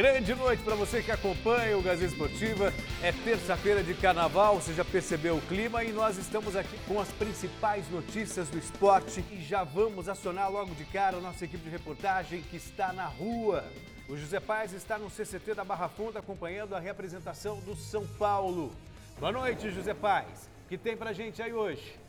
Grande noite para você que acompanha o Gazeta Esportiva. É terça-feira de carnaval, você já percebeu o clima e nós estamos aqui com as principais notícias do esporte e já vamos acionar logo de cara a nossa equipe de reportagem que está na rua. O José Paz está no CCT da Barra Funda acompanhando a representação do São Paulo. Boa noite, José Paz. O que tem pra gente aí hoje?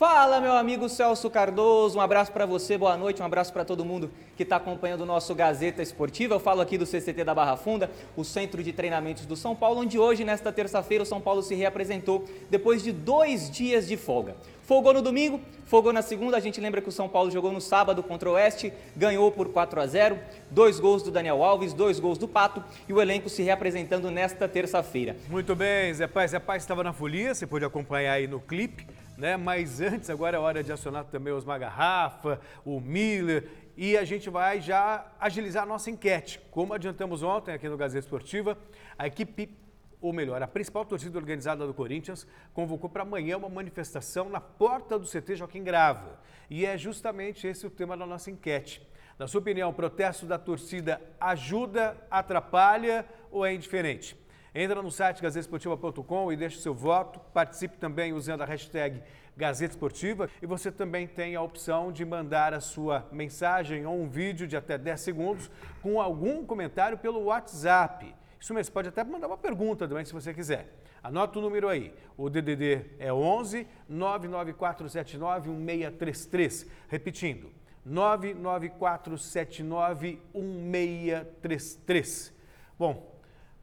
Fala, meu amigo Celso Cardoso, um abraço para você, boa noite, um abraço para todo mundo que está acompanhando o nosso Gazeta Esportiva. Eu falo aqui do CCT da Barra Funda, o Centro de Treinamentos do São Paulo, onde hoje, nesta terça-feira, o São Paulo se reapresentou depois de dois dias de folga. Folgou no domingo, folgou na segunda. A gente lembra que o São Paulo jogou no sábado contra o Oeste, ganhou por 4 a 0. Dois gols do Daniel Alves, dois gols do Pato e o elenco se reapresentando nesta terça-feira. Muito bem, Zé Paz. Zé Paz estava na folia, você pôde acompanhar aí no clipe né? Mas antes, agora é hora de acionar também os Magarrafa, o Miller e a gente vai já agilizar a nossa enquete. Como adiantamos ontem aqui no Gazeta Esportiva, a equipe, ou melhor, a principal torcida organizada do Corinthians convocou para amanhã uma manifestação na porta do CT Joaquim Grava. E é justamente esse o tema da nossa enquete. Na sua opinião, o protesto da torcida ajuda, atrapalha ou é indiferente? Entra no site gazetesportiva.com e deixe seu voto. Participe também usando a hashtag Gazeta Esportiva e você também tem a opção de mandar a sua mensagem ou um vídeo de até 10 segundos com algum comentário pelo WhatsApp. Isso mesmo, pode até mandar uma pergunta também se você quiser. Anota o número aí. O DDD é 11 99479 1633. Repetindo, 99479 1633. Bom,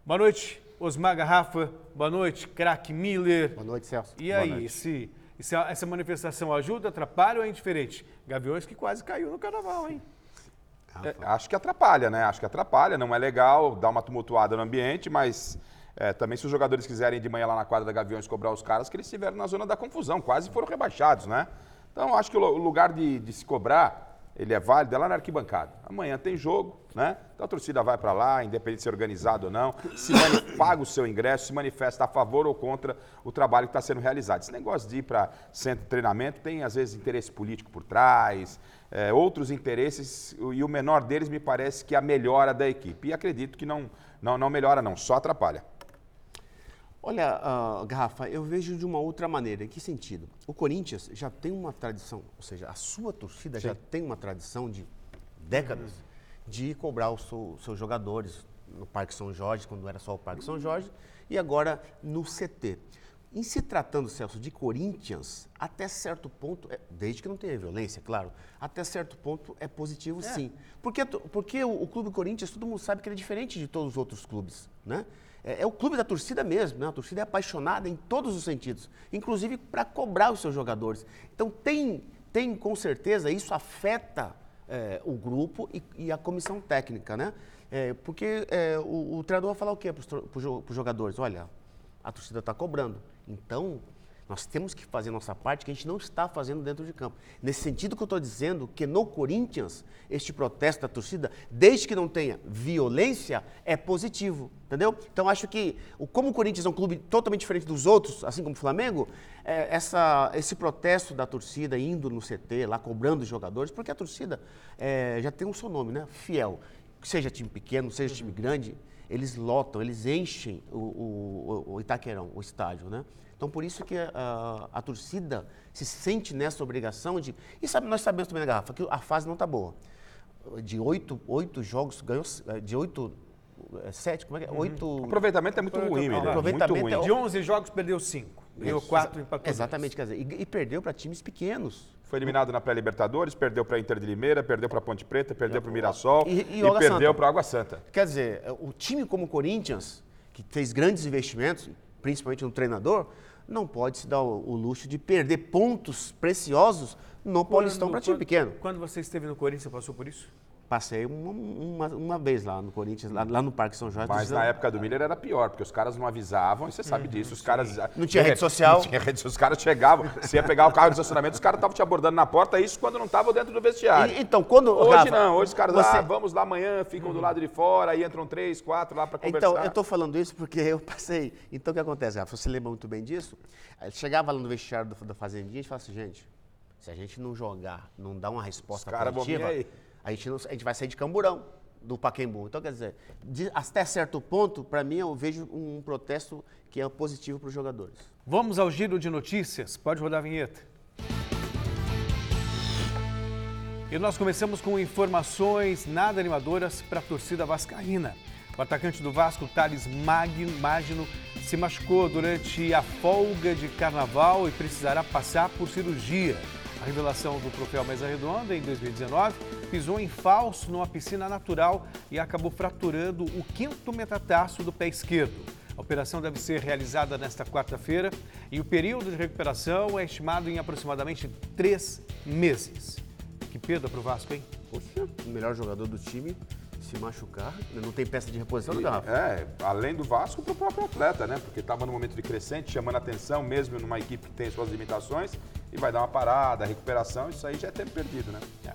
boa noite. Osmar Garrafa, boa noite. Crack Miller. Boa noite, Celso. E aí, esse, essa manifestação ajuda, atrapalha ou é indiferente? Gaviões que quase caiu no carnaval, hein? É, acho que atrapalha, né? Acho que atrapalha. Não é legal dar uma tumultuada no ambiente, mas é, também se os jogadores quiserem de manhã lá na quadra da Gaviões cobrar os caras, que eles estiveram na zona da confusão, quase foram rebaixados, né? Então acho que o lugar de, de se cobrar ele é válido, é lá na arquibancada. Amanhã tem jogo, né? Então a torcida vai para lá, independente de ser organizado ou não, se paga o seu ingresso, se manifesta a favor ou contra o trabalho que está sendo realizado. Esse negócio de ir para centro de treinamento tem, às vezes, interesse político por trás, é, outros interesses, e o menor deles me parece que é a melhora da equipe. E acredito que não, não, não melhora, não, só atrapalha. Olha, uh, Garrafa, eu vejo de uma outra maneira. Em que sentido? O Corinthians já tem uma tradição, ou seja, a sua torcida Sim. já tem uma tradição de décadas uhum. de cobrar os seu, seus jogadores no Parque São Jorge, quando era só o Parque São Jorge, e agora no CT. Em se tratando, Celso, de Corinthians, até certo ponto, é, desde que não tenha violência, claro, até certo ponto é positivo é. sim. Porque, porque o, o Clube Corinthians, todo mundo sabe que ele é diferente de todos os outros clubes, né? É, é, o clube da torcida mesmo, né? a torcida é apaixonada em todos os sentidos, inclusive para cobrar os seus jogadores. Então tem, tem com certeza, isso afeta é, o grupo e, e, a comissão técnica, né? É, porque é, o, o, treinador vai falar o quê para os jogadores? Olha, a torcida está cobrando, então nós temos que fazer nossa parte que a gente não está fazendo dentro de campo. Nesse sentido que eu estou dizendo que no Corinthians, este protesto da torcida, desde que não tenha violência, é positivo. Entendeu? Então acho que, como o Corinthians é um clube totalmente diferente dos outros, assim como o Flamengo, é, essa, esse protesto da torcida indo no CT, lá cobrando os jogadores, porque a torcida é, já tem um seu nome, né? Fiel. Seja time pequeno, seja time grande, eles lotam, eles enchem o, o, o Itaquerão, o estádio, né? Então, por isso que a, a, torcida se sente nessa obrigação de. E sabe, nós sabemos também, né, Garrafa, que a fase não está boa. De oito, oito jogos, ganhou. De oito. É, sete, como é que é? Uhum. Oito. O aproveitamento é muito ruim, né? Aproveitamento muito ruim. De 11 jogos, perdeu cinco. Ganhou quatro empatou. Exatamente, quer dizer, e, e perdeu para times pequenos. Foi eliminado na pré-Libertadores, perdeu para Inter de Limeira, perdeu para Ponte Preta, perdeu para o Mirassol e, e, e perdeu para Água Santa. Quer dizer, o time como o Corinthians, que fez grandes investimentos, principalmente no treinador, não pode se dar o, o luxo de perder pontos preciosos no Paulistão para time pequeno. Quando você esteve no Corinthians, você passou por isso? Passei uma, uma, uma, vez lá no Corinthians, lá, lá, no Parque São Jorge. Mas na época do Miller era pior, porque os caras não avisavam, e você sabe uhum, disso. Os caras. Não tinha rede social. Não tinha rede social. Os caras chegavam, você ia pegar o carro de estacionamento, os caras estavam te abordando na porta, isso quando não estavam dentro do vestiário. E, então, quando. Hoje Rafa, não, hoje os caras, você... ah, vamos lá amanhã, ficam uhum. do lado de fora, aí entram três, quatro lá para conversar. Então, eu estou falando isso porque eu passei. Então, o que acontece, Rafa? Você lembra muito bem disso? Chegava lá no vestiário do, da Fazendinha e falava assim, gente, se a gente não jogar, não dar uma resposta Os positiva, a gente, não, a gente vai sair de camburão. do Pacaembu. Então, quer dizer, de, até certo ponto, para mim, eu vejo um protesto que é positivo para os jogadores. Vamos ao giro de notícias. Pode rodar a vinheta. E nós começamos com informações nada animadoras para a torcida vascaína. O atacante do Vasco, Thales Magno, se machucou durante a folga de carnaval e precisará passar por cirurgia. A revelação do troféu Mesa Redonda em 2019 pisou em falso numa piscina natural e acabou fraturando o quinto metatarso do pé esquerdo. A operação deve ser realizada nesta quarta-feira e o período de recuperação é estimado em aproximadamente três meses. Que perda para o Vasco, hein? Poxa, o melhor jogador do time se machucar, não tem peça de reposição do garrafa. É, além do Vasco, para o próprio atleta, né? Porque estava no momento de crescente, chamando atenção, mesmo numa equipe que tem suas limitações, e vai dar uma parada, recuperação, isso aí já é tempo perdido, né? É.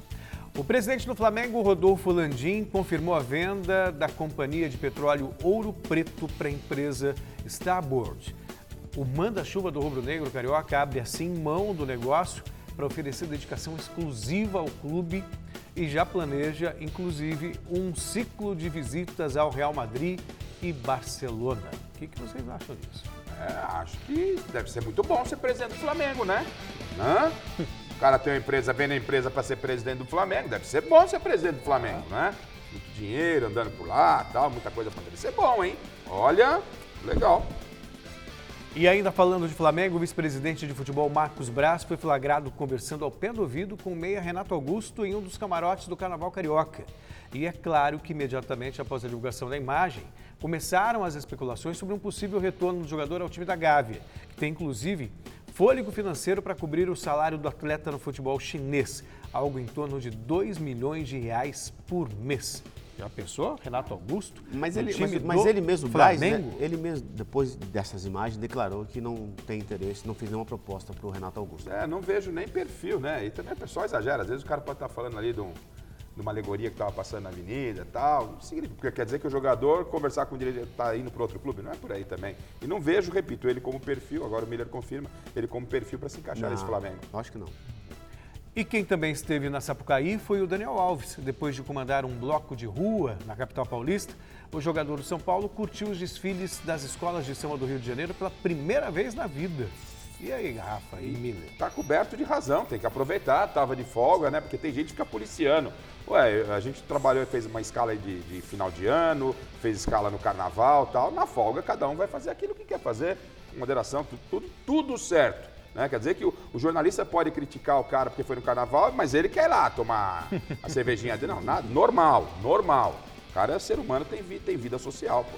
O presidente do Flamengo, Rodolfo Landim, confirmou a venda da companhia de petróleo Ouro Preto para a empresa Starboard. O manda-chuva do rubro-negro carioca abre assim mão do negócio para oferecer dedicação exclusiva ao clube e já planeja, inclusive, um ciclo de visitas ao Real Madrid e Barcelona. O que, vocês acham disso? É, acho que deve ser muito bom ser presidente do Flamengo, né? Hã? O cara tem uma empresa, vende a empresa para ser presidente do Flamengo, deve ser bom ser presidente do Flamengo, né? Muito dinheiro andando por lá, tal, muita coisa para deve ser bom, hein? Olha, legal. E ainda falando de Flamengo, o vice-presidente de futebol Marcos Braz foi flagrado conversando ao pé do ouvido com o meia Renato Augusto em um dos camarotes do Carnaval Carioca. E é claro que imediatamente após a divulgação da imagem, começaram as especulações sobre um possível retorno do jogador ao time da Gávea, que tem inclusive fôlego financeiro para cobrir o salário do atleta no futebol chinês, algo em torno de 2 milhões de reais por mês. Já pensou? Renato Augusto? Mas ele, mas, mas ele mesmo, Flamengo? Braz, né, ele mesmo, depois dessas imagens, declarou que não tem interesse, não fez nenhuma proposta para o Renato Augusto. É, não vejo nem perfil, né? E também o pessoal exagera. Às vezes o cara pode estar falando ali de, um, de uma alegoria que estava passando na avenida e tal. Significa, porque quer dizer que o jogador conversar com o direito está indo para outro clube. Não é por aí também. E não vejo, repito, ele como perfil, agora o Miller confirma, ele como perfil para se encaixar não, nesse Flamengo. Acho que não. E quem também esteve na Sapucaí foi o Daniel Alves. Depois de comandar um bloco de rua na capital paulista, o jogador do São Paulo curtiu os desfiles das escolas de samba do Rio de Janeiro pela primeira vez na vida. E aí, Rafa e Miller? Tá coberto de razão, tem que aproveitar, tava de folga, né? Porque tem gente que fica policiando. Ué, a gente trabalhou e fez uma escala de, de, final de ano, fez escala no carnaval tal. Na folga, cada um vai fazer aquilo que quer fazer, com moderação, tudo, tudo, tudo certo. Né? Quer dizer que o, o, jornalista pode criticar o cara porque foi no carnaval, mas ele quer ir lá tomar a cervejinha dele. Não, nada, normal, normal. O cara é ser humano, tem, tem vida social, pô.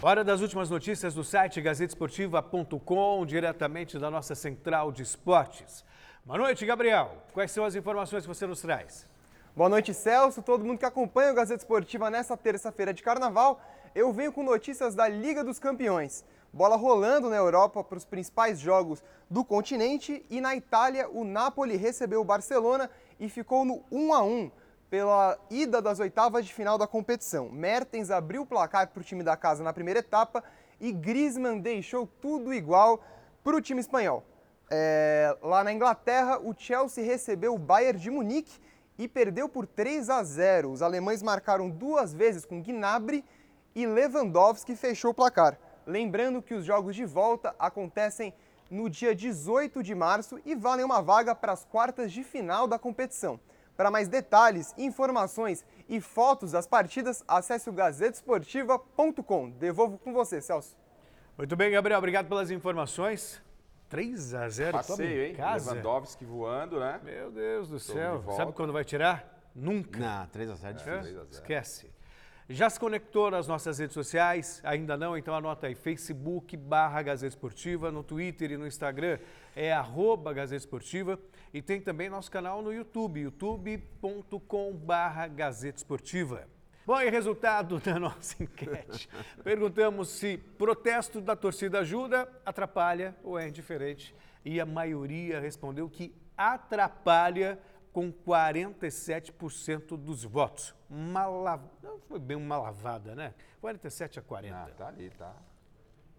Hora das últimas notícias do site gazetesportiva.com, diretamente da nossa central de esportes. Boa noite, Gabriel. Quais são as informações que você nos traz? Boa noite, Celso. Todo mundo que acompanha o Gazeta Esportiva nessa terça-feira de carnaval, eu venho com notícias da Liga dos Campeões. Bola rolando na Europa para os principais jogos do continente e na Itália o Napoli recebeu o Barcelona e ficou no 1 a 1 pela ida das oitavas de final da competição. Mertens abriu o placar para o time da casa na primeira etapa e Griezmann deixou tudo igual para o time espanhol. É, lá na Inglaterra, o Chelsea recebeu o Bayern de Munique e perdeu por 3 a 0. Os alemães marcaram duas vezes com Gnabry e Lewandowski fechou o placar. Lembrando que os jogos de volta acontecem no dia 18 de março e valem uma vaga para as quartas de final da competição. Para mais detalhes, informações e fotos das partidas, acesse o gazetesportiva.com. Devolvo com você, Celso. Muito bem, Gabriel. Obrigado pelas informações. 3 a 0 Passeio, hein? Casa. Lewandowski voando, né? Meu Deus do céu. Sabe quando vai tirar? Nunca. Não, 3 a 0 é difícil. É? Esquece. Já se conectou nas nossas redes sociais? Ainda não? Então anota aí, Facebook barra Gazeta Esportiva, no Twitter e no Instagram é arroba Gazeta Esportiva e tem também nosso canal no YouTube, youtube.com barra Gazeta Esportiva. Bom, e resultado da nossa enquete. Perguntamos se protesto da torcida ajuda, atrapalha ou é indiferente. E a maioria respondeu que atrapalha com 47% dos votos. Mala... Não foi bem uma lavada, né? 47 a 40. Ah, tá ali, tá.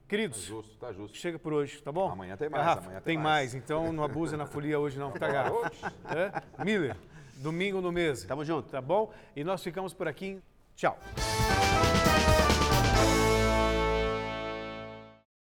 Queridos, tá justo, tá justo. chega por hoje, tá bom? Amanhã tem mais, Rafa, amanhã tem, tem mais. mais. Então não abusa na folia hoje não, tá, Garrafa? é? Miller, Domingo no mês. Tamo junto. Tá bom? E nós ficamos por aqui. Tchau.